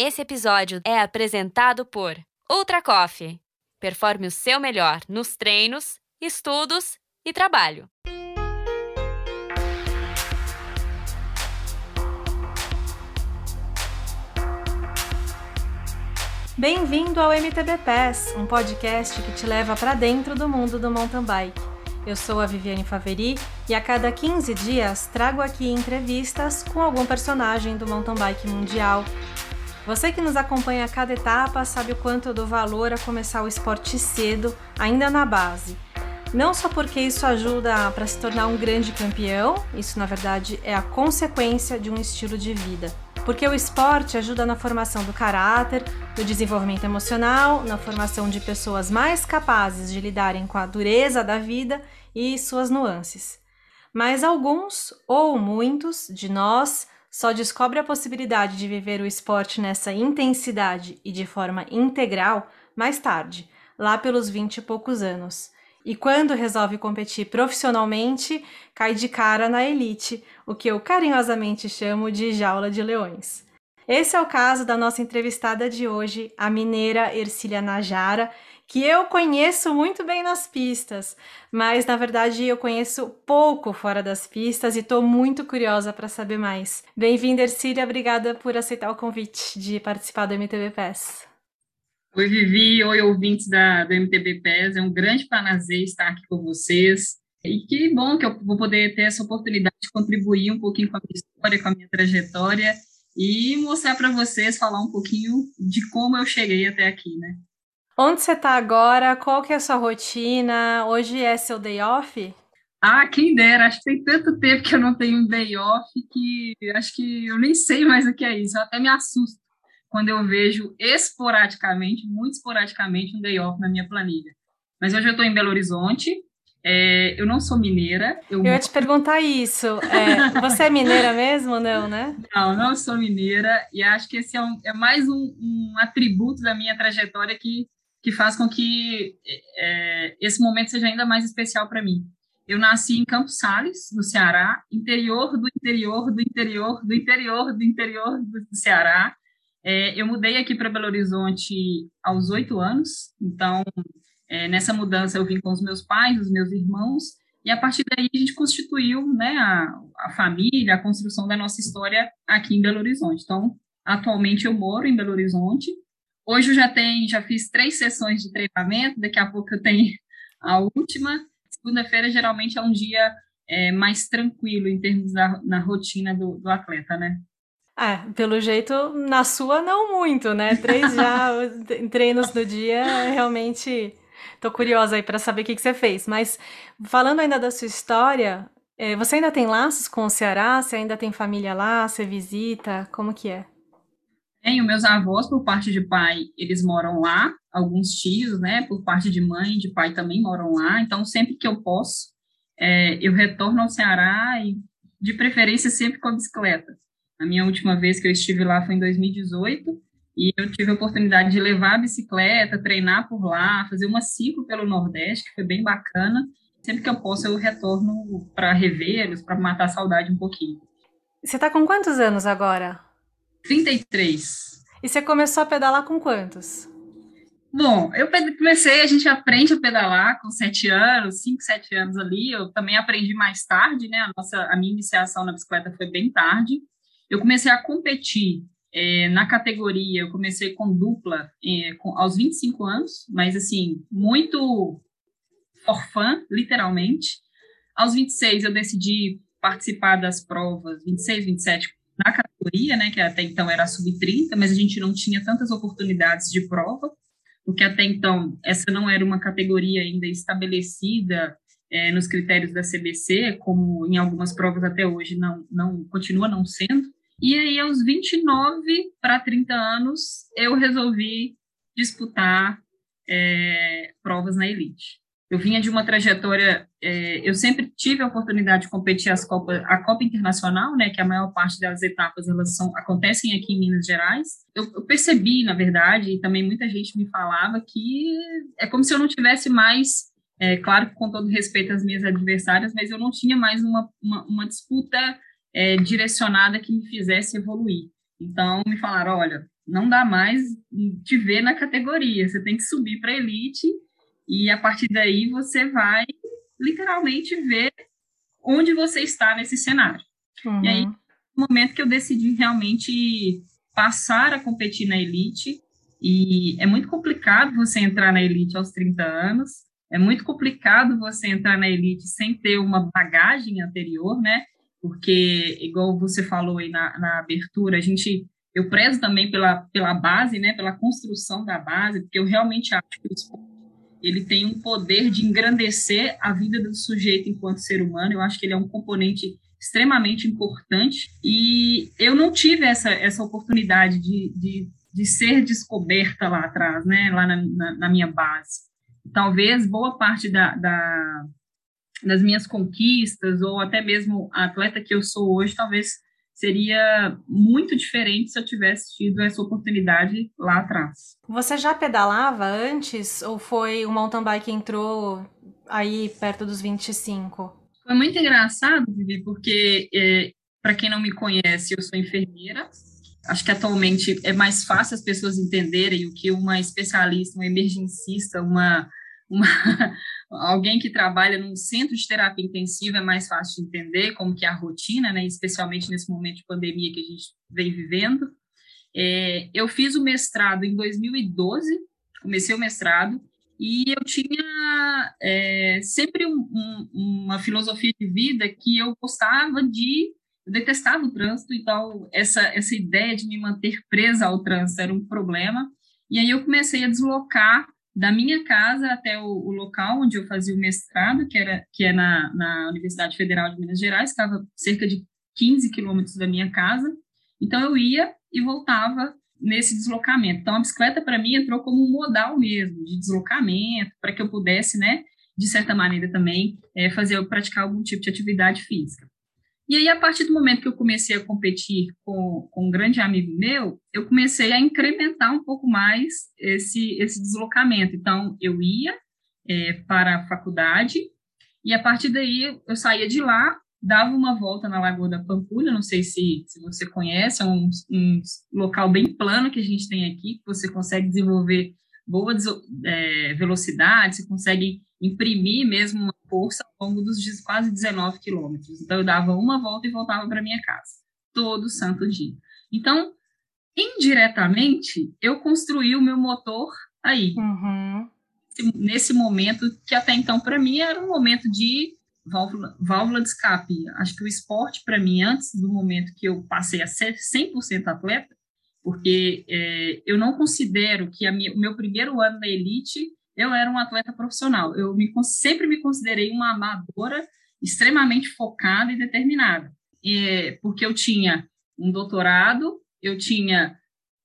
Esse episódio é apresentado por Ultra Coffee. Performe o seu melhor nos treinos, estudos e trabalho. Bem-vindo ao MTB Pass, um podcast que te leva para dentro do mundo do mountain bike. Eu sou a Viviane Faveri e a cada 15 dias trago aqui entrevistas com algum personagem do mountain bike mundial. Você que nos acompanha a cada etapa sabe o quanto eu dou valor a começar o esporte cedo, ainda na base. Não só porque isso ajuda para se tornar um grande campeão, isso na verdade é a consequência de um estilo de vida porque o esporte ajuda na formação do caráter, no desenvolvimento emocional, na formação de pessoas mais capazes de lidarem com a dureza da vida e suas nuances. Mas alguns, ou muitos, de nós só descobre a possibilidade de viver o esporte nessa intensidade e de forma integral mais tarde, lá pelos vinte e poucos anos e quando resolve competir profissionalmente, cai de cara na elite, o que eu carinhosamente chamo de jaula de leões. Esse é o caso da nossa entrevistada de hoje, a mineira Ercília Najara, que eu conheço muito bem nas pistas, mas na verdade eu conheço pouco fora das pistas e estou muito curiosa para saber mais. Bem-vinda, Ercília, obrigada por aceitar o convite de participar do MTV Pass. Oi, Vivi, oi, ouvintes da, do MTB PES, é um grande prazer estar aqui com vocês. E que bom que eu vou poder ter essa oportunidade de contribuir um pouquinho com a minha história, com a minha trajetória e mostrar para vocês, falar um pouquinho de como eu cheguei até aqui, né? Onde você está agora? Qual que é a sua rotina? Hoje é seu day off? Ah, quem dera, acho que tem tanto tempo que eu não tenho um day off que acho que eu nem sei mais o que é isso, eu até me assusto quando eu vejo esporadicamente, muito esporadicamente, um day off na minha planilha. Mas hoje eu estou em Belo Horizonte, é, eu não sou mineira. Eu, eu ia te perguntar isso. É, você é mineira mesmo ou não, né? Não, não sou mineira, e acho que esse é, um, é mais um, um, atributo da minha trajetória que, que faz com que é, esse momento seja ainda mais especial para mim. Eu nasci em Campos Sales, no Ceará, interior do interior do interior do interior do interior do Ceará. É, eu mudei aqui para Belo Horizonte aos oito anos, então é, nessa mudança eu vim com os meus pais, os meus irmãos, e a partir daí a gente constituiu né, a, a família, a construção da nossa história aqui em Belo Horizonte. Então, atualmente eu moro em Belo Horizonte. Hoje eu já tenho, já fiz três sessões de treinamento, daqui a pouco eu tenho a última. Segunda-feira geralmente é um dia é, mais tranquilo em termos da na rotina do, do atleta, né? É, pelo jeito, na sua não muito, né? Três já treinos no dia, realmente tô curiosa aí para saber o que, que você fez. Mas falando ainda da sua história, é, você ainda tem laços com o Ceará? Você ainda tem família lá? Você visita? Como que é? Tenho meus avós por parte de pai, eles moram lá. Alguns tios, né? Por parte de mãe, de pai também moram lá. Então, sempre que eu posso, é, eu retorno ao Ceará e, de preferência, sempre com a bicicleta. A minha última vez que eu estive lá foi em 2018 e eu tive a oportunidade de levar a bicicleta, treinar por lá, fazer uma ciclo pelo Nordeste, que foi bem bacana. Sempre que eu posso, eu retorno para revê-los, para matar a saudade um pouquinho. Você está com quantos anos agora? 33. E você começou a pedalar com quantos? Bom, eu comecei, a gente aprende a pedalar com sete anos, cinco, sete anos ali. Eu também aprendi mais tarde, né? A nossa, a minha iniciação na bicicleta foi bem tarde. Eu comecei a competir é, na categoria, eu comecei com dupla é, com, aos 25 anos, mas assim, muito orfã, literalmente. Aos 26 eu decidi participar das provas, 26, 27, na categoria, né, que até então era sub-30, mas a gente não tinha tantas oportunidades de prova, porque até então essa não era uma categoria ainda estabelecida é, nos critérios da CBC, como em algumas provas até hoje não, não continua não sendo. E aí, aos 29 para 30 anos, eu resolvi disputar é, provas na elite. Eu vinha de uma trajetória, é, eu sempre tive a oportunidade de competir as Copas, a Copa Internacional, né, que a maior parte das etapas elas são, acontecem aqui em Minas Gerais. Eu, eu, percebi, na verdade, e também muita gente me falava que é como se eu não tivesse mais, é, claro que com todo respeito às minhas adversárias, mas eu não tinha mais uma, uma, uma disputa é, direcionada que me fizesse evoluir. Então, me falaram, olha, não dá mais te ver na categoria, você tem que subir para elite e a partir daí você vai literalmente ver onde você está nesse cenário. Uhum. E aí, no momento que eu decidi realmente passar a competir na elite, e é muito complicado você entrar na elite aos 30 anos, é muito complicado você entrar na elite sem ter uma bagagem anterior, né? Porque, igual você falou aí na, na abertura, a gente eu prezo também pela, pela base, né, pela construção da base, porque eu realmente acho que o esporte ele tem um poder de engrandecer a vida do sujeito enquanto ser humano. Eu acho que ele é um componente extremamente importante e eu não tive essa, essa oportunidade de, de, de ser descoberta lá atrás, né, lá na, na, na minha base. Talvez boa parte da, da, das minhas conquistas ou até mesmo a atleta que eu sou hoje, talvez seria muito diferente se eu tivesse tido essa oportunidade lá atrás. Você já pedalava antes ou foi o mountain bike que entrou aí perto dos 25? Foi muito engraçado, Vivi, porque é, para quem não me conhece, eu sou enfermeira. Acho que atualmente é mais fácil as pessoas entenderem o que uma especialista, uma emergencista, uma uma, alguém que trabalha num centro de terapia intensiva é mais fácil de entender como que é a rotina, né, especialmente nesse momento de pandemia que a gente vem vivendo. É, eu fiz o mestrado em 2012, comecei o mestrado, e eu tinha é, sempre um, um, uma filosofia de vida que eu gostava de, eu detestava o trânsito, então essa, essa ideia de me manter presa ao trânsito era um problema, e aí eu comecei a deslocar da minha casa até o, o, local onde eu fazia o mestrado, que, era, que é na, na Universidade Federal de Minas Gerais, estava cerca de 15 quilômetros da minha casa. Então, eu ia e voltava nesse deslocamento. Então, a bicicleta, para mim, entrou como um modal mesmo, de deslocamento, para que eu pudesse, né, de certa maneira também, é, fazer, praticar algum tipo de atividade física. E aí, a partir do momento que eu comecei a competir com, com um grande amigo meu, eu comecei a incrementar um pouco mais esse, esse deslocamento. Então, eu ia é, para a faculdade, e a partir daí eu saía de lá, dava uma volta na Lagoa da Pampulha, não sei se, se você conhece, é um, um local bem plano que a gente tem aqui, que você consegue desenvolver boa é, velocidade, você consegue imprimir mesmo uma força ao longo dos quase 19 quilômetros. Então, eu dava uma volta e voltava para minha casa, todo santo dia. Então, indiretamente, eu construí o meu motor aí. Uhum. Nesse momento, que até então, para mim, era um momento de válvula, válvula de escape. Acho que o esporte, para mim, antes do momento que eu passei a ser 100% atleta, porque é, eu não considero que minha, o meu primeiro ano na elite eu era um atleta profissional. Eu me, sempre me considerei uma amadora extremamente focada e determinada, e, porque eu tinha um doutorado, eu tinha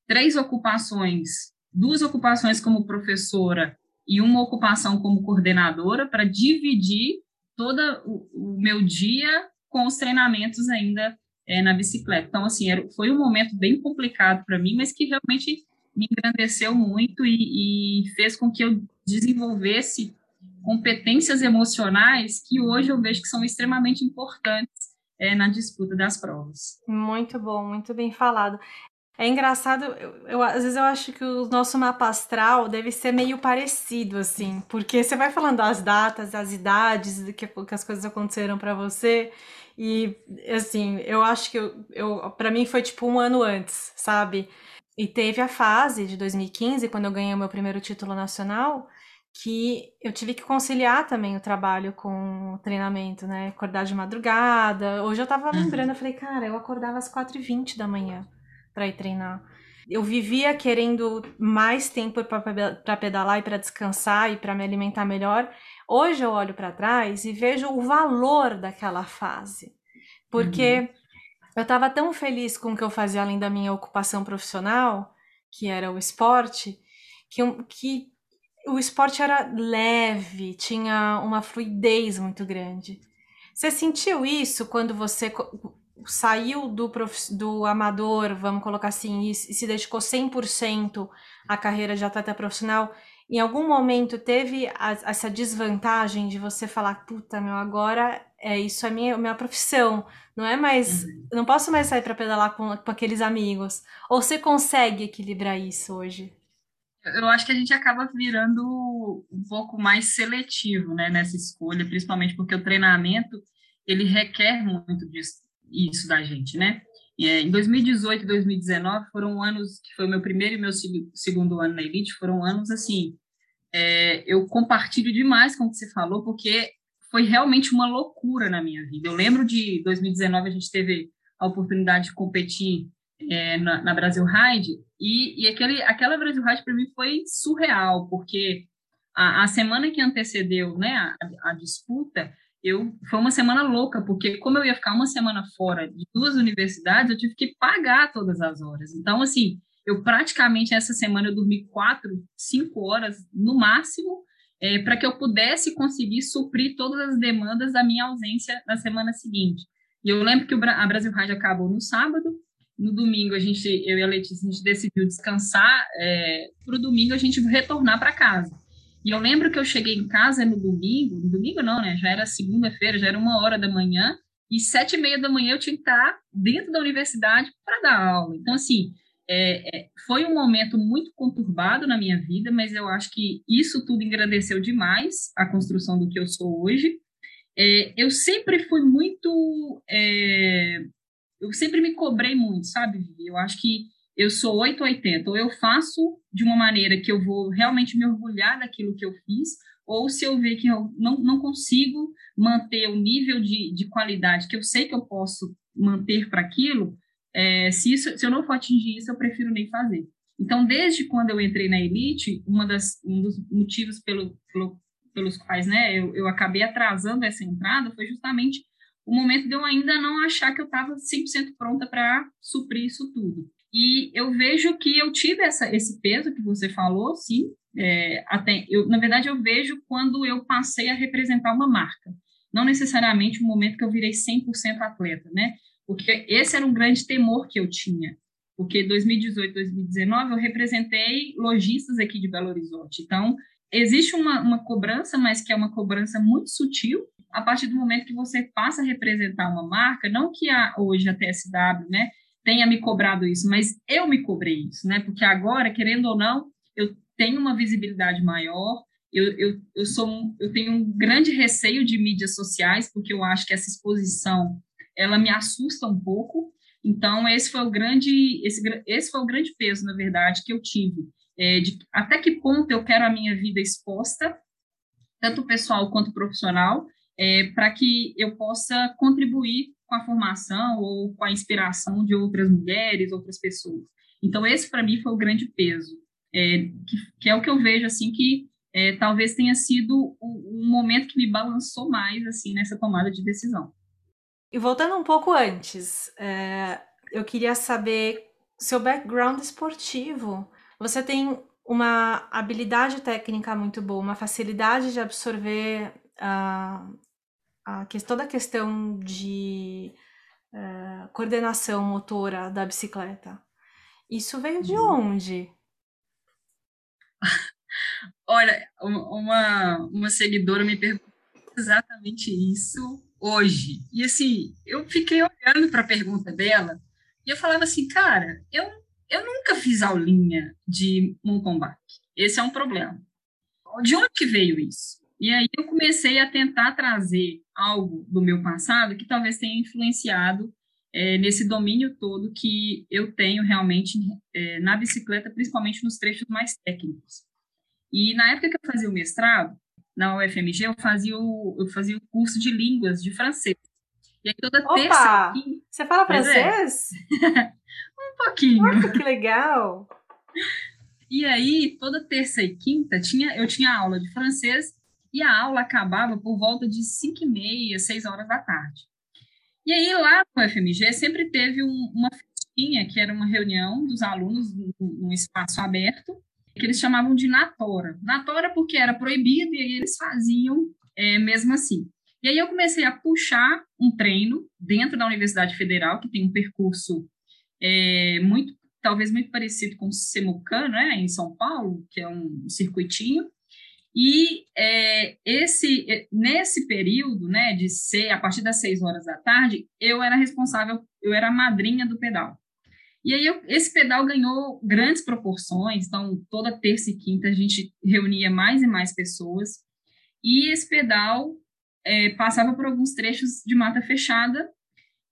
três ocupações, duas ocupações como professora e uma ocupação como coordenadora para dividir todo o, o, meu dia com os treinamentos ainda é, na bicicleta. Então, assim, era, foi um momento bem complicado para mim, mas que realmente me engrandeceu muito e, e fez com que eu desenvolvesse competências emocionais que hoje eu vejo que são extremamente importantes é, na disputa das provas. Muito bom, muito bem falado. É engraçado, eu, eu, às vezes eu acho que o nosso mapa astral deve ser meio parecido, assim, porque você vai falando as datas, as idades, que, que as coisas aconteceram para você, e assim, eu acho que eu, eu para mim foi tipo um ano antes, sabe? E teve a fase de 2015, quando eu ganhei o meu primeiro título nacional, que eu tive que conciliar também o trabalho com o treinamento, né? Acordar de madrugada. Hoje eu tava uhum. lembrando, eu falei, cara, eu acordava às 4h20 da manhã para ir treinar. Eu vivia querendo mais tempo para pedalar e para descansar e para me alimentar melhor. Hoje eu olho para trás e vejo o valor daquela fase. Porque uhum. Eu estava tão feliz com o que eu fazia além da minha ocupação profissional, que era o esporte, que, que o esporte era leve, tinha uma fluidez muito grande. Você sentiu isso quando você saiu do, prof... do amador, vamos colocar assim, e, se dedicou 100% à carreira de atleta profissional? Em algum momento teve a, essa desvantagem de você falar, puta, meu, agora é isso é minha minha profissão. Não é mais, uhum. não posso mais sair para pedalar com, com aqueles amigos. Ou você consegue equilibrar isso hoje? Eu acho que a gente acaba virando um pouco mais seletivo, né, nessa escolha, principalmente porque o treinamento ele requer muito disso, isso da gente, né? É, em 2018 e 2019 foram anos que foi o meu primeiro e meu segundo ano na Elite, foram anos assim. É, eu compartilho demais com o que você falou, porque foi realmente uma loucura na minha vida. Eu lembro de 2019, a gente teve a oportunidade de competir é, na, na, Brasil Ride, e, e aquele, aquela Brasil Ride para mim foi surreal, porque a, a, semana que antecedeu né, a, a disputa, eu foi uma semana louca, porque como eu ia ficar uma semana fora de duas universidades, eu tive que pagar todas as horas. Então, assim, eu praticamente essa semana eu dormi quatro, cinco horas no máximo, é, para que eu pudesse conseguir suprir todas as demandas da minha ausência na semana seguinte. E eu lembro que a Brasil Rádio acabou no sábado, no domingo a gente, eu e a Letícia, a gente decidiu descansar, é, para o domingo a gente retornar para casa. E eu lembro que eu cheguei em casa no domingo, no domingo não, né? Já era segunda-feira, já era uma hora da manhã, e sete e meia da manhã eu tinha que estar dentro da universidade para dar aula. Então, assim, é, é, foi um momento muito conturbado na minha vida, mas eu acho que isso tudo engrandeceu demais a construção do que eu sou hoje. É, eu sempre fui muito. É, eu sempre me cobrei muito, sabe? Eu acho que eu sou 880, ou eu faço de uma maneira que eu vou realmente me orgulhar daquilo que eu fiz, ou se eu ver que eu não, não consigo manter o nível de, de qualidade que eu sei que eu posso manter para aquilo, é, se, isso, se eu não for atingir isso, eu prefiro nem fazer. Então, desde quando eu entrei na Elite, uma das, um dos motivos pelo, pelo, pelos quais né, eu, eu acabei atrasando essa entrada foi justamente o momento de eu ainda não achar que eu estava 100% pronta para suprir isso tudo. E eu vejo que eu tive essa, esse peso que você falou, sim. É, até eu, na verdade, eu vejo quando eu passei a representar uma marca. Não necessariamente o momento que eu virei 100% atleta, né? Porque esse era um grande temor que eu tinha. Porque 2018, 2019, eu representei lojistas aqui de Belo Horizonte. Então, existe uma, uma cobrança, mas que é uma cobrança muito sutil, a partir do momento que você passa a representar uma marca, não que hoje a TSW, né, tenha me cobrado isso, mas eu me cobrei isso, né? Porque agora, querendo ou não, eu tenho uma visibilidade maior, eu, eu, eu, sou, eu tenho um grande receio de mídias sociais, porque eu acho que essa exposição, ela me assusta um pouco, então esse foi o grande, esse, esse foi o grande peso, na verdade, que eu tive, é, de até que ponto eu quero a minha vida exposta, tanto pessoal quanto profissional, é, para que eu possa contribuir com a formação ou com a inspiração de outras mulheres, outras pessoas. Então, esse para mim foi o grande peso, é, que, que, é o que eu vejo assim que é, talvez tenha sido o, o, momento que me balançou mais assim nessa tomada de decisão. E voltando um pouco antes, é, eu queria saber seu background esportivo. Você tem uma habilidade técnica muito boa, uma facilidade de absorver uh, a, toda a questão de uh, coordenação motora da bicicleta. Isso veio de uhum. onde? Olha, uma, uma seguidora me perguntou exatamente isso hoje. E assim, eu fiquei olhando para a pergunta dela e eu falava assim, cara, eu, eu nunca fiz aulinha de bike. Esse é um problema. De onde que veio isso? E aí eu comecei a tentar trazer algo do meu passado que talvez tenha influenciado é, nesse domínio todo que eu tenho realmente é, na bicicleta, principalmente nos trechos mais técnicos. E na época que eu fazia o mestrado, na UFMG, eu fazia o, eu fazia o curso de línguas de francês. E aí toda Opa, terça... Você fala é. francês? É. um pouquinho. Nossa, que legal! E aí, toda terça e quinta, tinha, eu tinha aula de francês e a aula acabava por volta de 5 e meia, 6 horas da tarde. E aí, lá no FMG, sempre teve um, uma festinha, que era uma reunião dos alunos num espaço aberto, que eles chamavam de Natora. Natora porque era proibido, e aí eles faziam é, mesmo assim. E aí eu comecei a puxar um treino dentro da Universidade Federal, que tem um percurso é, muito, talvez muito parecido com o Semucan, né, em São Paulo, que é um circuitinho, E é, esse, é, nesse período, né, de ser a partir das seis horas da tarde, eu era responsável, eu era a madrinha do pedal. E aí eu, esse pedal ganhou grandes proporções, então toda terça e quinta a gente reunia mais e mais pessoas, e esse pedal é, passava por alguns trechos de mata fechada,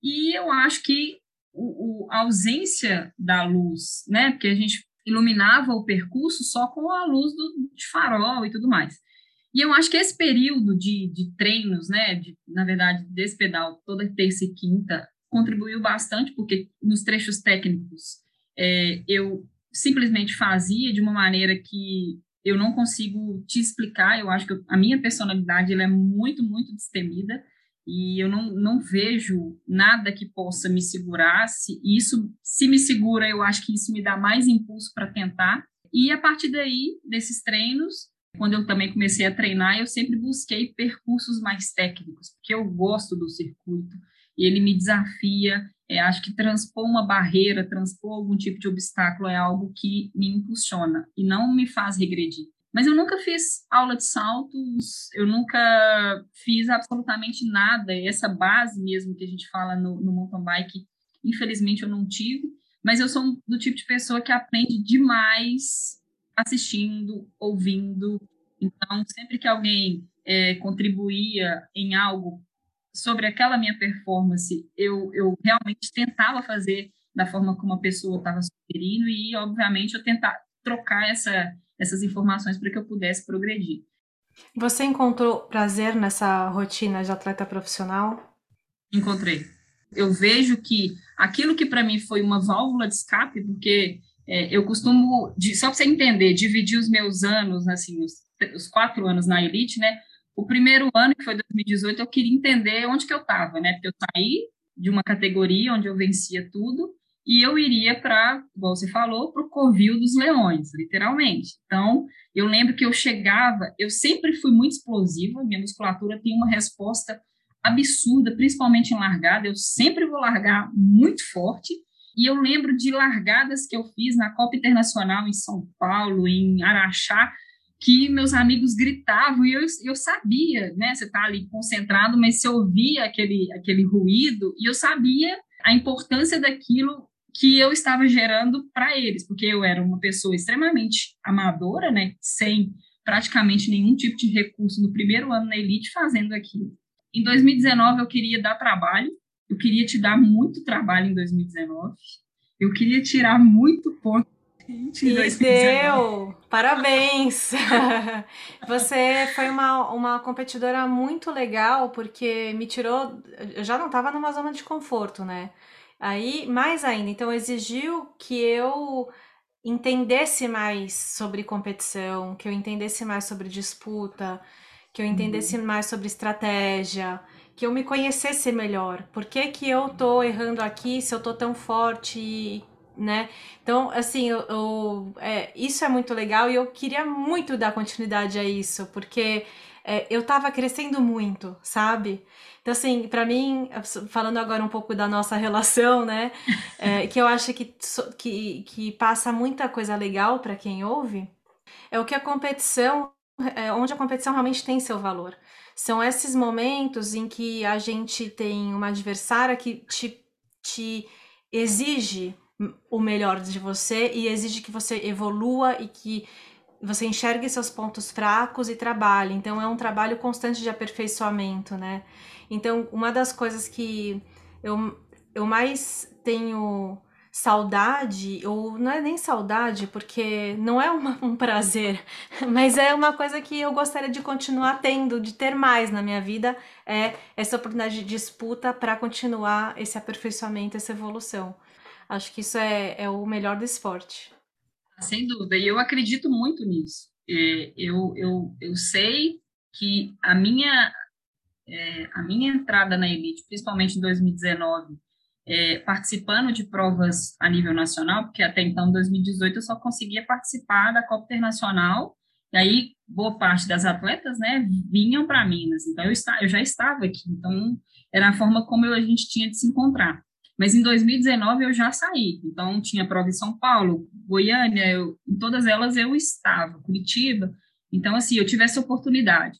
e eu acho que o, o, a ausência da luz, né, porque a gente iluminava o percurso só com a luz do, de farol e tudo mais. E eu acho que esse período de, de treinos, né, de, na verdade, desse pedal toda terça e quinta, contribuiu bastante, porque nos trechos técnicos é, eu simplesmente fazia de uma maneira que eu não consigo te explicar. Eu acho que a minha personalidade ela é muito, muito destemida e eu não, não vejo nada que possa me segurar. Se isso se me segura, eu acho que isso me dá mais impulso para tentar. E a partir daí, desses treinos, quando eu também comecei a treinar, eu sempre busquei percursos mais técnicos, porque eu gosto do circuito e ele me desafia. É, acho que transpor uma barreira, transpor algum tipo de obstáculo é algo que me impulsiona e não me faz regredir. Mas eu nunca fiz aula de saltos, eu nunca fiz absolutamente nada. Essa base mesmo que a gente fala no, no mountain bike, infelizmente eu não tive. Mas eu sou do tipo de pessoa que aprende demais assistindo, ouvindo. Então, sempre que alguém é, contribuía em algo sobre aquela minha performance, eu, eu realmente tentava fazer da forma como a pessoa estava sugerindo e, obviamente, eu tentar trocar essa essas informações para que eu pudesse progredir. Você encontrou prazer nessa rotina de atleta profissional? Encontrei. Eu vejo que aquilo que para mim foi uma válvula de escape, porque é, eu costumo, de, só para você entender, dividir os meus anos, assim, os, os, quatro anos na elite, né? O primeiro ano, que foi 2018, eu queria entender onde que eu estava, né? Porque eu saí de uma categoria onde eu vencia tudo e eu iria para, igual você falou, para o covil dos leões, literalmente. Então, eu lembro que eu chegava, eu sempre fui muito explosiva, minha musculatura tem uma resposta absurda, principalmente em largada, eu sempre vou largar muito forte, e eu lembro de largadas que eu fiz na Copa Internacional em São Paulo, em Araxá, que meus amigos gritavam e eu, eu sabia, né? Você está ali concentrado, mas você ouvia aquele, aquele ruído e eu sabia a importância daquilo que eu estava gerando para eles, porque eu era uma pessoa extremamente amadora, né, sem praticamente nenhum tipo de recurso no primeiro ano na elite fazendo aquilo. Em 2019 eu queria dar trabalho, eu queria te dar muito trabalho em 2019, eu queria tirar muito ponto em 2019. deu! Parabéns! Você foi uma, uma competidora muito legal, porque me tirou. Eu já não estava numa zona de conforto, né? Aí, mais ainda, então exigiu que eu entendesse mais sobre competição, que eu entendesse mais sobre disputa, que eu entendesse uhum. mais sobre estratégia, que eu me conhecesse melhor. Por que, que eu tô errando aqui se eu tô tão forte, né? Então, assim, eu, eu é, isso é muito legal e eu queria muito dar continuidade a isso, porque é, eu tava crescendo muito, sabe? Então, assim, para mim, falando agora um pouco da nossa relação, né, é, que eu acho que, que, que passa muita coisa legal para quem ouve, é o que a competição, é, onde a competição realmente tem seu valor. São esses momentos em que a gente tem uma adversária que te, te exige o melhor de você e exige que você evolua e que você enxergue seus pontos fracos e trabalhe. Então é um trabalho constante de aperfeiçoamento, né? Então, uma das coisas que eu, eu mais tenho saudade, ou não é nem saudade, porque não é uma, um prazer, mas é uma coisa que eu gostaria de continuar tendo, de ter mais na minha vida, é essa oportunidade de disputa para continuar esse aperfeiçoamento, essa evolução. Acho que isso é, é o melhor do esporte. Sem dúvida, e eu acredito muito nisso. É, eu, eu, eu sei que a minha, é, a minha entrada na elite, principalmente em 2019, é, participando de provas a nível nacional, porque até então, 2018, eu só conseguia participar da Copa Internacional, e aí boa parte das atletas, né, vinham para Minas, então eu, está, eu já estava aqui, então era a forma como eu, a gente tinha de se encontrar. Mas em 2019 eu já saí, então tinha prova em São Paulo, Goiânia, eu, em todas elas eu estava, Curitiba, Então, assim, eu tive essa oportunidade.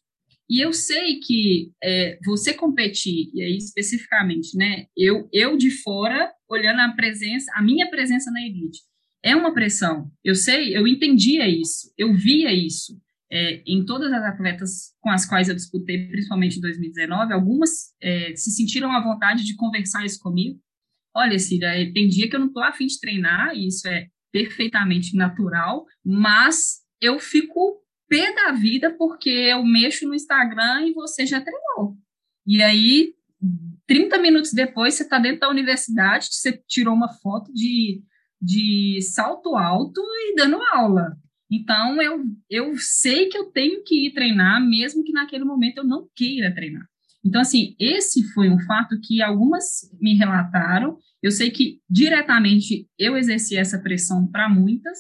E eu sei que é, você competir, e aí especificamente, né, eu, eu de fora, olhando a presença, a minha presença na elite, é uma pressão. Eu sei, eu entendia isso, eu via isso. É, em todas as atletas com as quais eu disputei, principalmente em 2019, algumas é, se sentiram à vontade de conversar isso comigo. Olha, Cira, é, tem dia que eu não estou afim de treinar, e isso é perfeitamente natural, mas eu fico pé da vida porque eu mexo no Instagram e você já treinou. E aí, 30 minutos depois, você está dentro da universidade, você tirou uma foto de, de salto alto e dando aula. Então, eu, eu sei que eu tenho que ir treinar, mesmo que naquele momento eu não queira treinar. Então, assim, esse foi um fato que algumas me relataram. Eu sei que diretamente eu exerci essa pressão para muitas,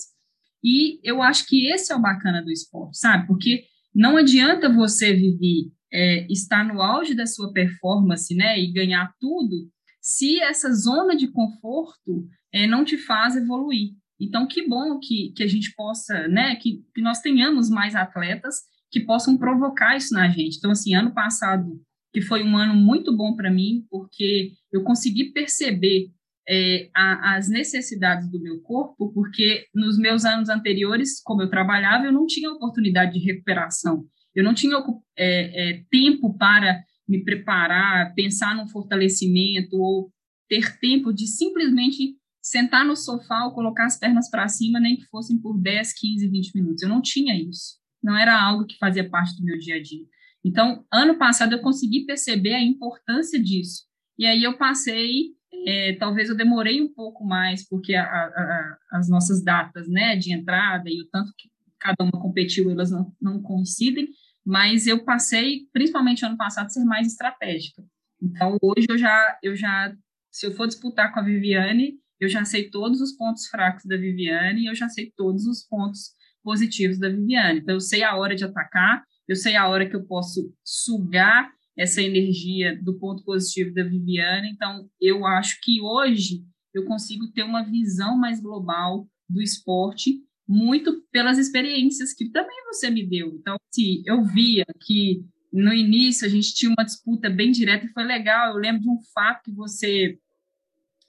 e eu acho que esse é o bacana do esporte, sabe? Porque não adianta você viver, é, estar no auge da sua performance, né, e ganhar tudo, se essa zona de conforto é, não te faz evoluir. Então, que bom que, que a gente possa, né, que, que nós tenhamos mais atletas que possam provocar isso na gente. Então, assim, ano passado, que foi um ano muito bom para mim, porque eu consegui perceber é, a, as necessidades do meu corpo, porque nos meus anos anteriores, como eu trabalhava, eu não tinha oportunidade de recuperação, eu não tinha é, é, tempo para me preparar, pensar num fortalecimento ou ter tempo de simplesmente sentar no sofá ou colocar as pernas para cima, nem que fossem por 10, 15, 20 minutos. Eu não tinha isso. Não era algo que fazia parte do meu dia a dia. Então, ano passado eu consegui perceber a importância disso. E aí eu passei é, talvez eu demorei um pouco mais, porque a, a, as nossas datas né, de entrada e o tanto que cada uma competiu, elas não, não coincidem, mas eu passei, principalmente ano passado, a ser mais estratégica. Então, hoje eu já, eu já, se eu for disputar com a Viviane, eu já sei todos os pontos fracos da Viviane eu já sei todos os pontos positivos da Viviane. Então, eu sei a hora de atacar, eu sei a hora que eu posso sugar essa energia do ponto positivo da Viviane. Então, eu acho que hoje eu consigo ter uma visão mais global do esporte, muito pelas experiências que também você me deu. Então, se eu via que no início a gente tinha uma disputa bem direta e foi legal. Eu lembro de um fato que você,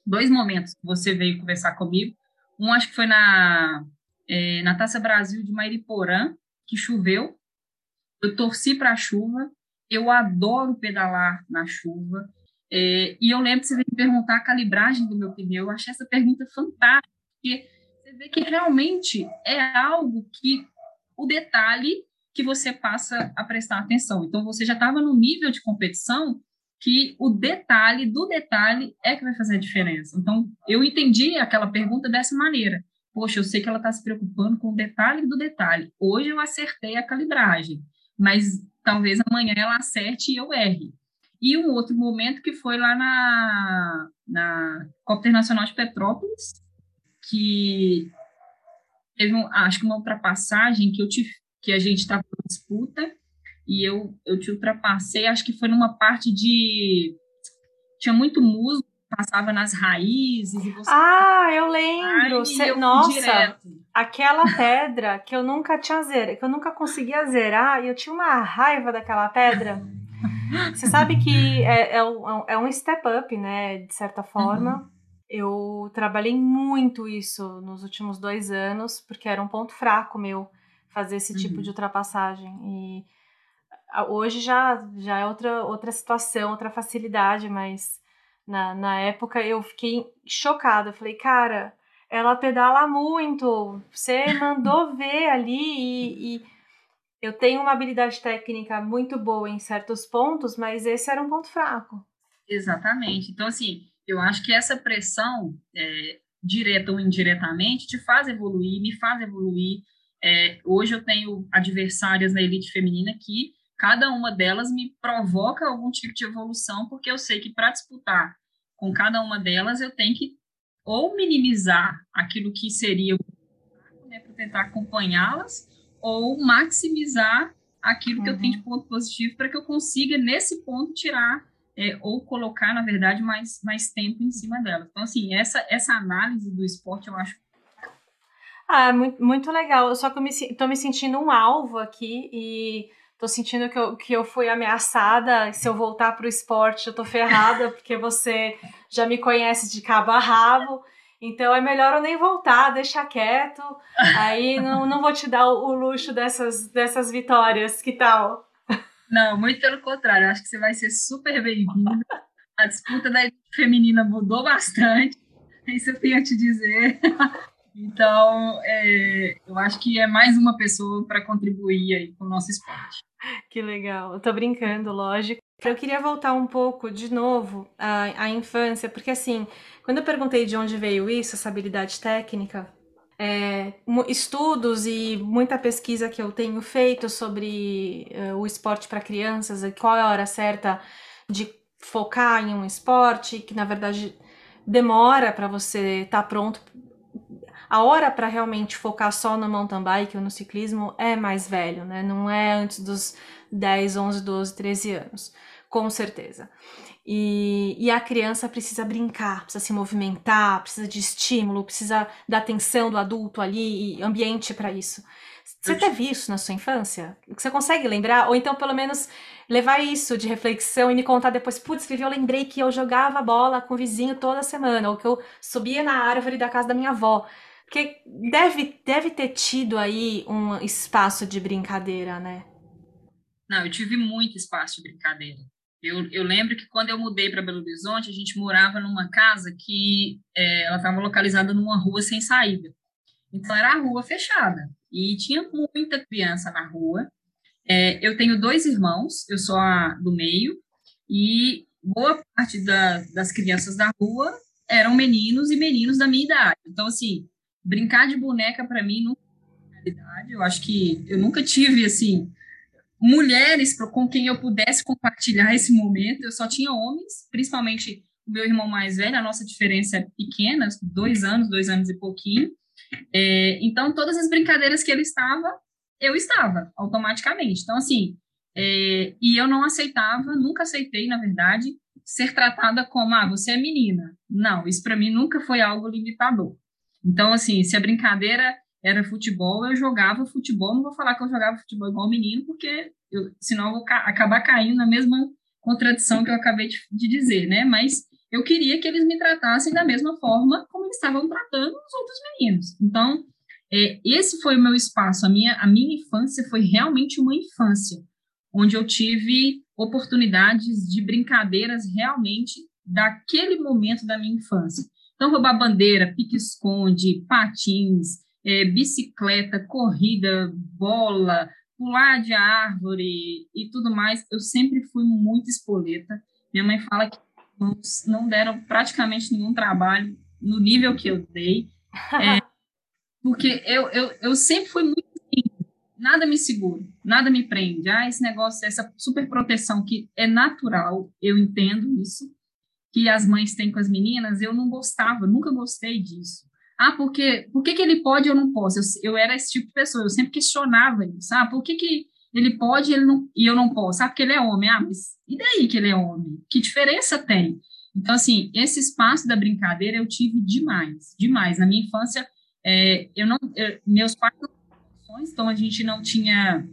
dois momentos que você veio conversar comigo. Um acho que foi na é, na Taça Brasil de Mairiporã, que choveu. Eu torci para a chuva eu adoro pedalar na chuva. É, e eu lembro que você veio me perguntar a calibragem do meu pneu. Eu achei essa pergunta fantástica, porque você vê que realmente é algo que o detalhe que você passa a prestar atenção. Então, você já estava no nível de competição que o detalhe do detalhe é que vai fazer a diferença. Então, eu entendi aquela pergunta dessa maneira. Poxa, eu sei que ela está se preocupando com o detalhe do detalhe. Hoje eu acertei a calibragem, mas talvez amanhã ela acerte e eu erre. E um outro momento que foi lá na, na Copa Internacional de Petrópolis, que teve, um, acho que uma ultrapassagem que, eu te, que a gente estava em disputa, e eu, eu te ultrapassei, acho que foi numa parte de... Tinha muito musgo, passava nas raízes. E você... Ah, eu lembro! Cê, eu nossa, direto. aquela pedra que eu nunca tinha zerado, que eu nunca conseguia zerar, e eu tinha uma raiva daquela pedra. Você sabe que é, é, um, é um step up, né? De certa forma. Uhum. Eu trabalhei muito isso nos últimos dois anos, porque era um ponto fraco meu fazer esse tipo uhum. de ultrapassagem. E hoje já, já é outra, outra situação, outra facilidade, mas na, na época eu fiquei chocada. Eu falei, cara, ela pedala muito. Você mandou ver ali e, e, eu tenho uma habilidade técnica muito boa em certos pontos, mas esse era um ponto fraco. Exatamente. Então, assim, eu acho que essa pressão, é, direta ou indiretamente, te faz evoluir, me faz evoluir. É, hoje eu tenho adversárias na elite feminina que cada uma delas me provoca algum tipo de evolução, porque eu sei que para disputar com cada uma delas eu tenho que ou minimizar aquilo que seria né, para tentar acompanhá-las, ou maximizar aquilo uhum. que eu tenho de uhum. ponto positivo para que eu consiga, nesse ponto, tirar é, ou colocar, na verdade, mais, mais tempo em cima delas. Então, assim, essa, essa análise do esporte eu acho Ah, muito, muito legal. Só que eu me, tô me sentindo um alvo aqui e tô sentindo que eu, que eu fui ameaçada. Se eu voltar pro esporte, eu tô ferrada, porque você já me conhece de cabo a rabo. Então é melhor eu nem voltar, deixar quieto. Aí não, não vou te dar o, o luxo dessas, dessas vitórias. Que tal? Não, muito pelo contrário. Acho que você vai ser super bem-vindo. A disputa da feminina mudou bastante. Isso eu tenho a te dizer. Então, é, eu acho que é mais uma pessoa para contribuir aí com o nosso esporte. Que legal. Eu tô brincando, lógico. Eu queria voltar um pouco de novo à, à infância, porque assim, quando eu perguntei de onde veio isso, essa habilidade técnica, é, estudos e muita pesquisa que eu tenho feito sobre uh, o esporte para crianças, qual é a hora certa de focar em um esporte, que na verdade demora para você estar tá pronto a hora para realmente focar só no mountain bike ou no ciclismo é mais velho, né? Não é antes dos 10, 11, 12, 13 anos, com certeza. E, e, a criança precisa brincar, precisa se movimentar, precisa de estímulo, precisa da atenção do adulto ali e ambiente para isso. Você teve isso na sua infância? Você consegue lembrar? Ou então, pelo menos, levar isso de reflexão e me contar depois, putz, Vivi, eu lembrei que eu jogava bola com o vizinho toda semana, ou que eu subia na árvore da casa da minha avó. Porque deve, deve ter tido aí um espaço de brincadeira, né? Não, eu tive muito espaço de brincadeira. Eu, eu lembro que quando eu mudei para Belo Horizonte, a gente morava numa casa que é, ela estava localizada numa rua sem saída. Então era a rua fechada e tinha muita criança na rua. É, eu tenho dois irmãos, eu sou a do meio e boa parte da, das crianças da rua eram meninos e meninos da minha idade. Então assim, brincar de boneca para mim nunca realidade. Eu acho que eu nunca tive assim mulheres com quem eu pudesse compartilhar esse momento. Eu só tinha homens, principalmente o meu irmão mais velho. A nossa diferença é pequena, dois anos, dois anos e pouquinho. É, então todas as brincadeiras que ele estava, eu estava automaticamente. Então assim, é, e eu não aceitava, nunca aceitei, na verdade, ser tratada como ah, você é menina. Não, isso para mim nunca foi algo limitador. Então, assim, se a brincadeira era futebol, eu jogava futebol. Não vou falar que eu jogava futebol igual menino, porque eu, senão eu vou ca acabar caindo na mesma contradição que eu acabei de, de, dizer, né? Mas eu queria que eles me tratassem da mesma forma como eles estavam tratando os outros meninos. Então, é, esse foi o meu espaço. A minha, a minha infância foi realmente uma infância, onde eu tive oportunidades de brincadeiras realmente daquele momento da minha infância. Então, roubar bandeira, pique-esconde, patins, é, bicicleta, corrida, bola, pular de árvore e tudo mais, eu sempre fui muito espoleta. Minha mãe fala que não deram praticamente nenhum trabalho no nível que eu dei, é, porque eu, eu, eu sempre fui muito nada me segura, nada me prende. Ah, esse negócio, essa super proteção que é natural, eu entendo isso, que as mães têm com as meninas, eu não gostava, nunca gostei disso. Ah, porque por que, que ele pode e eu não posso? Eu, eu era esse tipo de pessoa, eu sempre questionava isso. Ah, por que, que ele pode ele não, e eu não posso? Ah, porque ele é homem. Ah, mas e daí que ele é homem? Que diferença tem? Então, assim, esse espaço da brincadeira eu tive demais, demais. Na minha infância, é, eu não, eu, meus pais não então a gente não tinha,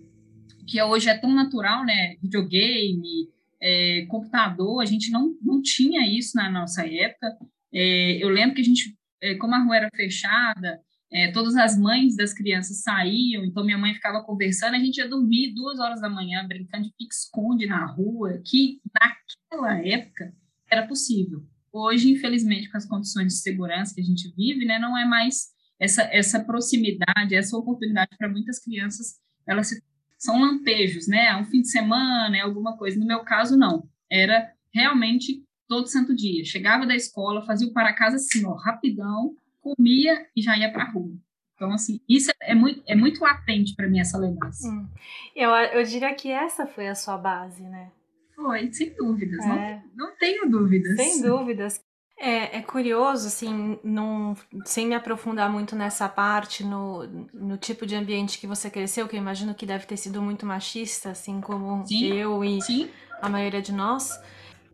que hoje é tão natural, né? Videogame, é, computador, a gente não, não tinha isso na nossa época. É, eu lembro que a gente, é, como a rua era fechada, é, todas as mães das crianças saíam, então minha mãe ficava conversando, a gente ia dormir duas horas da manhã, brincando de pique-esconde na rua, que naquela época era possível. Hoje, infelizmente, com as condições de segurança que a gente vive, né, não é mais essa, essa proximidade, essa oportunidade para muitas crianças, elas se são lampejos, né? Um fim de semana, é alguma coisa. No meu caso, não. Era realmente todo santo dia. Chegava da escola, fazia o para casa assim, ó, rapidão, comia e já ia para a rua. Então, assim, isso é muito, é muito latente para mim, essa lembrança. Hum. Eu, eu diria que essa foi a sua base, né? Foi, sem dúvidas. É. Não, não tenho dúvidas. Sem dúvidas. É, é curioso, assim, não, sem me aprofundar muito nessa parte, no, no tipo de ambiente que você cresceu, que eu imagino que deve ter sido muito machista, assim como sim, eu e sim. a maioria de nós.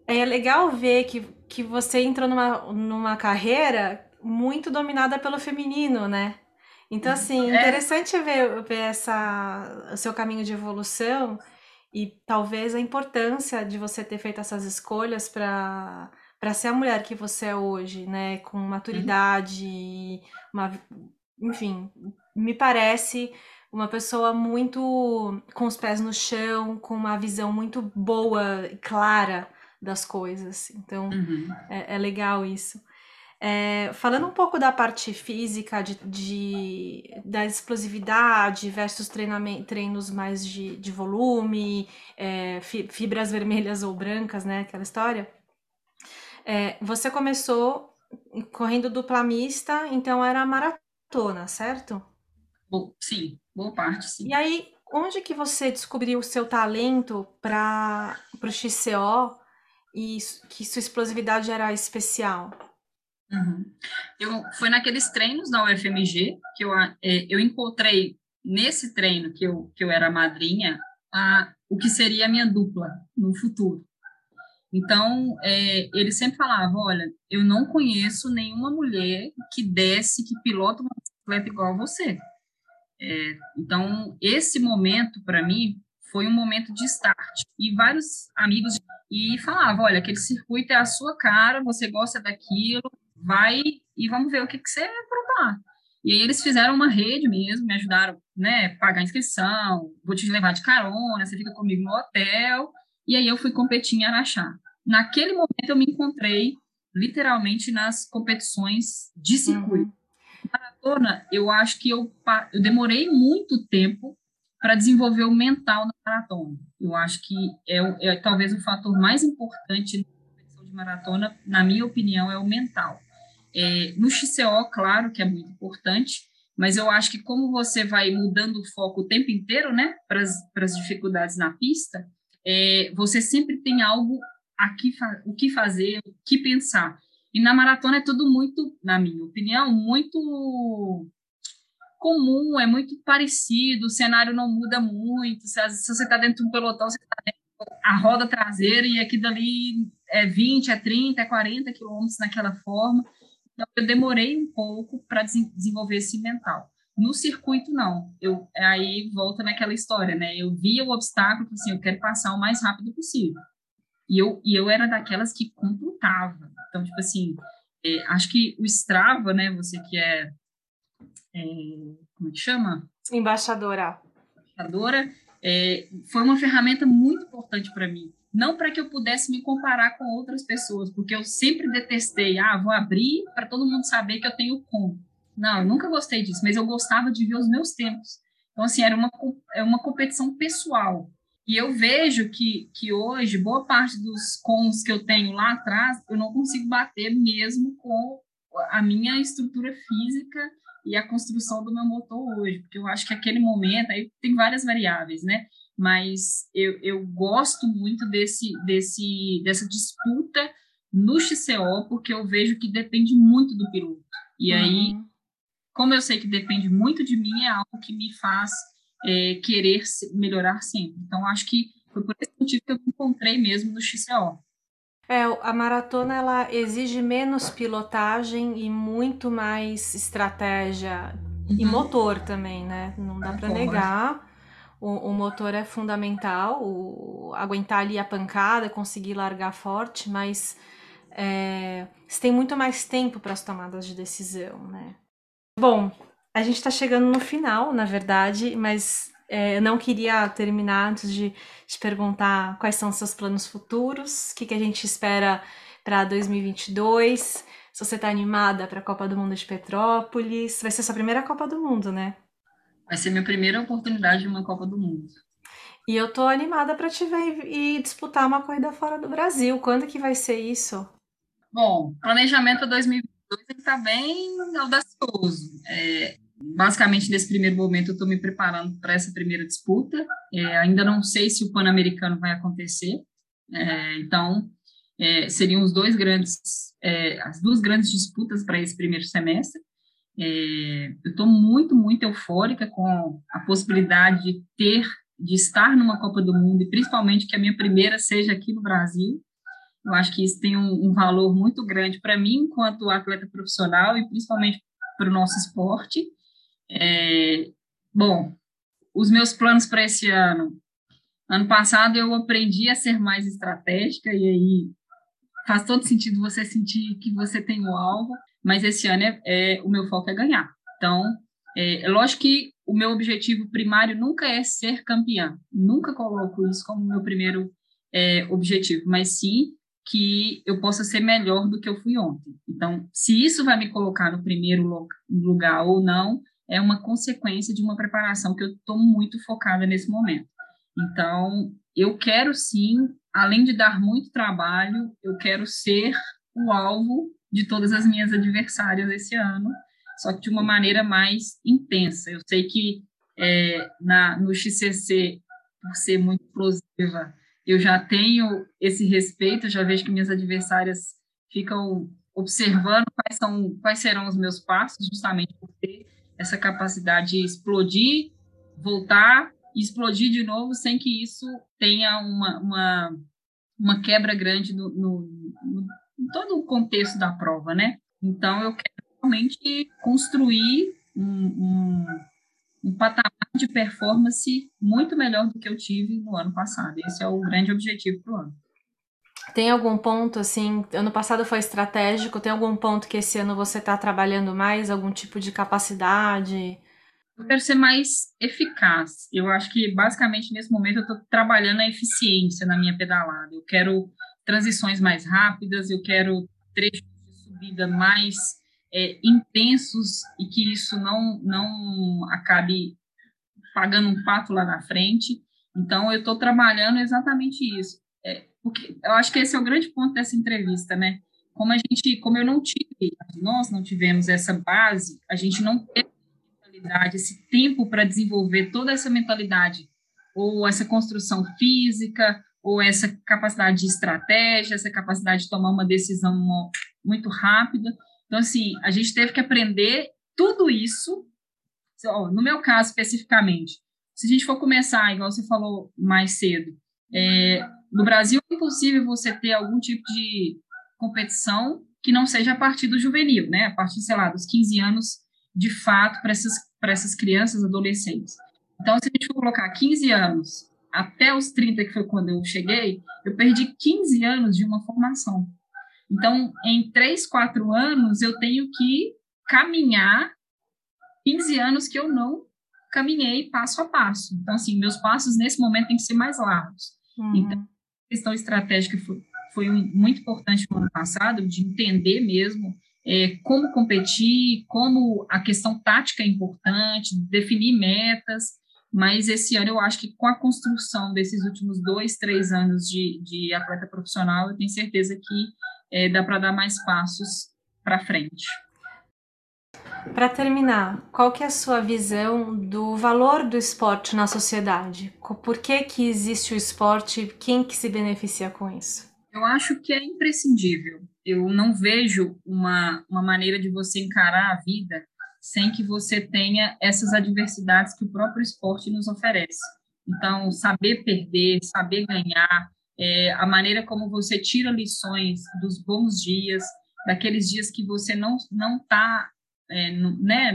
É legal ver que, que você entrou numa, numa carreira muito dominada pelo feminino, né? Então, assim, é. interessante ver, ver essa, o seu caminho de evolução e talvez a importância de você ter feito essas escolhas para para ser a mulher que você é hoje, né, com maturidade, uhum. uma, enfim, me parece uma pessoa muito com os pés no chão, com uma visão muito boa e clara das coisas. Então, uhum. é, é, legal isso. É, falando um pouco da parte física, de, de da explosividade versus treinos mais de, de volume, é, fibras vermelhas ou brancas, né? Aquela história. É, você começou correndo dupla mista, então era maratona, certo? Sim, boa parte, sim. E aí, onde que você descobriu o seu talento para o XCO e que sua explosividade era especial? Uhum. Eu, foi naqueles treinos na UFMG que eu, é, eu encontrei nesse treino que eu, que eu era madrinha a, o que seria a minha dupla no futuro. Então, é, ele sempre falava, olha, eu não conheço nenhuma mulher que desce, que pilota uma bicicleta igual a você. É, então, esse momento, para mim, foi um momento de start. E vários amigos e falavam, olha, aquele circuito é a sua cara, você gosta daquilo, vai e vamos ver o que, que você aprontar. E aí eles fizeram uma rede mesmo, me ajudaram, né, pagar a inscrição, vou te levar de carona, você fica comigo no hotel, e aí eu fui competir em Araxá. Naquele momento eu me encontrei literalmente nas competições de circuito. Uhum. Maratona, eu acho que eu, eu demorei muito tempo para desenvolver o mental na maratona. Eu acho que é, é talvez o fator mais importante na competição de maratona, na minha opinião, é o mental. É, no XCO, claro que é muito importante, mas eu acho que como você vai mudando o foco o tempo inteiro, né, para as dificuldades na pista, é, você sempre tem algo aqui o que fazer, o que pensar. E na maratona é tudo muito, na minha opinião, muito comum, é muito parecido, o cenário não muda muito. Se, se você está dentro de um pelotão, você está dentro a roda traseira e aqui dali é 20, é 30, é 40 quilômetros naquela forma. Então, eu demorei um pouco para desenvolver esse mental. No circuito, não. Eu, aí volta naquela história, né? Eu via o obstáculo, assim, eu quero passar o mais rápido possível. E eu, e eu era daquelas que computava. Então, tipo assim, é, acho que o Strava, né? Você que é, é como é que chama? Embaixadora. Embaixadora. É, foi uma ferramenta muito importante para mim. Não para que eu pudesse me comparar com outras pessoas, porque eu sempre detestei, ah, vou abrir para todo mundo saber que eu tenho como. Não, eu nunca gostei disso, mas eu gostava de ver os meus tempos. Então, assim, era uma, é uma competição pessoal. E eu vejo que, que hoje, boa parte dos cons que eu tenho lá atrás, eu não consigo bater mesmo com a minha estrutura física e a construção do meu motor hoje, porque eu acho que aquele momento, aí tem várias variáveis, né? Mas eu, eu gosto muito desse, desse, dessa disputa no XCO, porque eu vejo que depende muito do piloto. E aí, uhum. Como eu sei que depende muito de mim, é algo que me faz é, querer melhorar sempre. Então, acho que foi por esse motivo que eu me encontrei mesmo no XCO. É, a maratona ela exige menos pilotagem e muito mais estratégia uhum. e motor também, né? Não dá para negar. O, o, motor é fundamental, o, aguentar ali a pancada, conseguir largar forte, mas é, você tem muito mais tempo para as tomadas de decisão, né? Bom, a gente está chegando no final, na verdade, mas é, eu não queria terminar antes de te perguntar quais são os seus planos futuros, o que, que a gente espera para 2022, se você está animada para a Copa do Mundo de Petrópolis. Vai ser sua primeira Copa do Mundo, né? Vai ser minha primeira oportunidade de uma Copa do Mundo. E eu tô animada para te ver e disputar uma corrida fora do Brasil. Quando que vai ser isso? Bom, planejamento 2022 está bem audacioso. É, basicamente, nesse primeiro momento, eu estou me preparando para essa primeira disputa. É, ainda não sei se o Pan-Americano vai acontecer. É, então, é, seriam os dois grandes, é, as duas grandes disputas para esse primeiro semestre. É, eu estou muito, muito eufórica com a possibilidade de ter, de estar numa Copa do Mundo e principalmente que a minha primeira seja aqui no Brasil. Eu acho que isso tem um, um valor muito grande para mim enquanto atleta profissional e principalmente para o nosso esporte. É, bom, os meus planos para esse ano. Ano passado eu aprendi a ser mais estratégica e aí faz todo sentido você sentir que você tem o alvo, mas esse ano é, é o meu foco é ganhar. Então, é, é, lógico que o meu objetivo primário nunca é ser campeã, nunca coloco isso como meu primeiro é, objetivo, mas sim que eu possa ser melhor do que eu fui ontem. Então, se isso vai me colocar no primeiro lugar ou não, é uma consequência de uma preparação que eu estou muito focada nesse momento. Então, eu quero sim, além de dar muito trabalho, eu quero ser o alvo de todas as minhas adversárias esse ano, só que de uma maneira mais intensa. Eu sei que é, na, no XCC, por ser muito explosiva, eu já tenho esse respeito, já vejo que minhas adversárias ficam observando quais são quais serão os meus passos, justamente por ter essa capacidade de explodir, voltar e explodir de novo sem que isso tenha uma, uma, uma quebra grande no, no, no, em todo o contexto da prova, né? Então, eu quero realmente construir um, um, um patamar de performance muito melhor do que eu tive no ano passado. Esse é o grande objetivo para o ano. Tem algum ponto, assim, ano passado foi estratégico, tem algum ponto que esse ano você está trabalhando mais, algum tipo de capacidade? Eu quero ser mais eficaz. Eu acho que, basicamente, nesse momento, eu estou trabalhando a eficiência na minha pedalada. Eu quero transições mais rápidas, eu quero trechos de subida mais é, intensos e que isso não, não acabe pagando um pato lá na frente. Então, eu estou trabalhando exatamente isso. É, porque eu acho que esse é o grande ponto dessa entrevista, né? Como a gente, como eu não tive, nós não tivemos essa base, a gente não teve mentalidade, esse tempo para desenvolver toda essa mentalidade, ou essa construção física, ou essa capacidade de estratégia, essa capacidade de tomar uma decisão muito rápida. Então, assim, a gente teve que aprender tudo isso no meu caso especificamente, se a gente for começar, igual você falou mais cedo, é, no Brasil é impossível você ter algum tipo de competição que não seja a partir do juvenil, né? A partir, sei lá, dos 15 anos, de fato, para essas, essas crianças, adolescentes. Então, se a gente for colocar 15 anos até os 30, que foi quando eu cheguei, eu perdi 15 anos de uma formação. Então, em 3, 4 anos, eu tenho que caminhar 15 anos que eu não caminhei passo a passo. Então, assim, meus passos nesse momento têm que ser mais largos. Uhum. Então, a questão estratégica foi, foi muito importante no ano passado, de entender mesmo é, como competir, como a questão tática é importante, definir metas, mas esse ano eu acho que com a construção desses últimos dois, três anos de, de atleta profissional, eu tenho certeza que é, dá para dar mais passos para frente. Para terminar, qual que é a sua visão do valor do esporte na sociedade? Por que que existe o esporte? Quem que se beneficia com isso? Eu acho que é imprescindível. Eu não vejo uma, uma maneira de você encarar a vida sem que você tenha essas adversidades que o próprio esporte nos oferece. Então, saber perder, saber ganhar, é, a maneira como você tira lições dos bons dias, daqueles dias que você não não está é, né,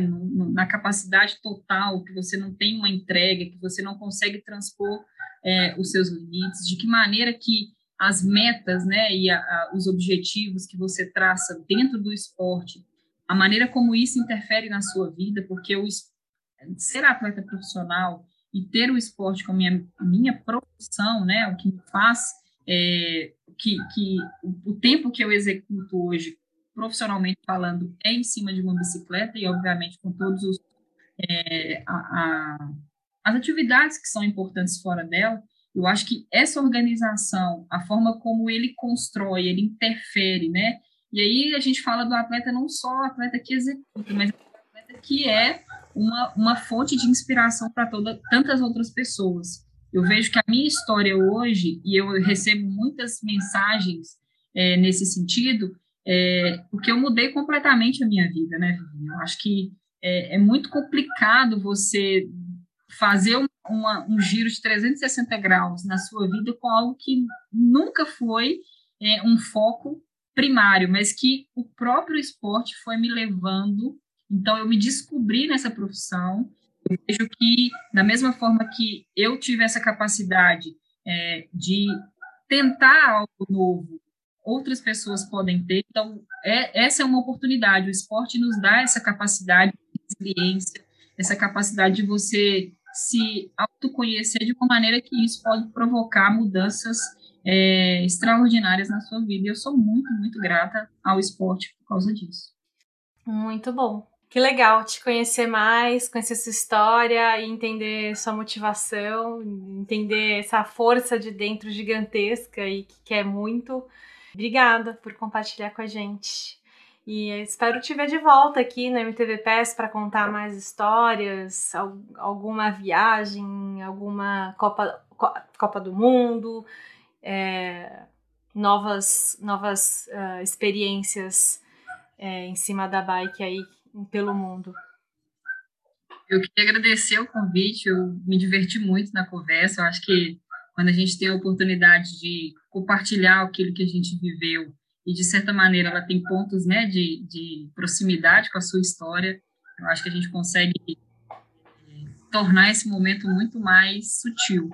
na capacidade total, que você não tem uma entrega, que você não consegue transpor é, os seus limites, de que maneira que as metas né, e a, a, os objetivos que você traça dentro do esporte, a maneira como isso interfere na sua vida, porque o, ser atleta profissional e ter o esporte como minha, minha profissão, né, o que me faz, é, que, que o, o tempo que eu executo hoje profissionalmente falando, é em cima de uma bicicleta e, obviamente, com todos os é, a, a, as atividades que são importantes fora dela, eu acho que essa organização, a forma como ele constrói, ele interfere, né? E aí a gente fala do atleta não só o atleta que executa, mas o atleta que é uma, uma fonte de inspiração para tantas outras pessoas. Eu vejo que a minha história hoje, e eu recebo muitas mensagens é, nesse sentido, é, porque eu mudei completamente a minha vida, né? Eu acho que é, é muito complicado você fazer uma, um giro de 360 graus na sua vida com algo que nunca foi é, um foco primário, mas que o próprio esporte foi me levando Então, eu me descobri nessa profissão. Eu vejo que, da mesma forma que eu tive essa capacidade é, de tentar algo novo, outras pessoas podem ter. Então, é, essa é uma oportunidade. O esporte nos dá essa capacidade de resiliência, essa capacidade de você se autoconhecer de uma maneira que isso pode provocar mudanças é, extraordinárias na sua vida. E eu sou muito, muito grata ao esporte por causa disso. Muito bom. Que legal te conhecer mais, conhecer sua história e entender sua motivação, entender essa força de dentro gigantesca e que quer muito. Obrigada por compartilhar com a gente. E espero te ver de volta aqui no MTV PES para contar mais histórias, alguma viagem, alguma Copa, Copa do Mundo, é, novas, novas uh, experiências é, em cima da bike aí pelo mundo. Eu queria agradecer o convite, eu me diverti muito na conversa, eu acho que quando a gente tem a oportunidade de compartilhar aquilo que a gente viveu e, de certa maneira, ela tem pontos né, de, de proximidade com a sua história, eu acho que a gente consegue é, tornar esse momento muito mais sutil.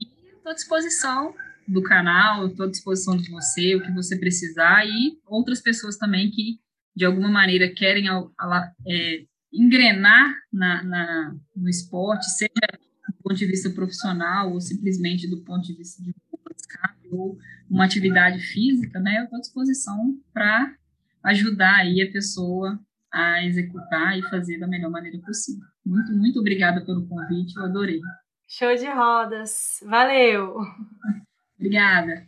E estou à disposição do canal, estou à disposição de você, o que você precisar, e outras pessoas também que de alguma maneira querem é, engrenar na, na, no esporte, seja do ponto de vista profissional ou simplesmente do ponto de vista de ou uma atividade física, né, eu estou à disposição para ajudar aí a pessoa a executar e fazer da melhor maneira possível. Muito, muito obrigada pelo convite, eu adorei. Show de rodas. Valeu! Obrigada.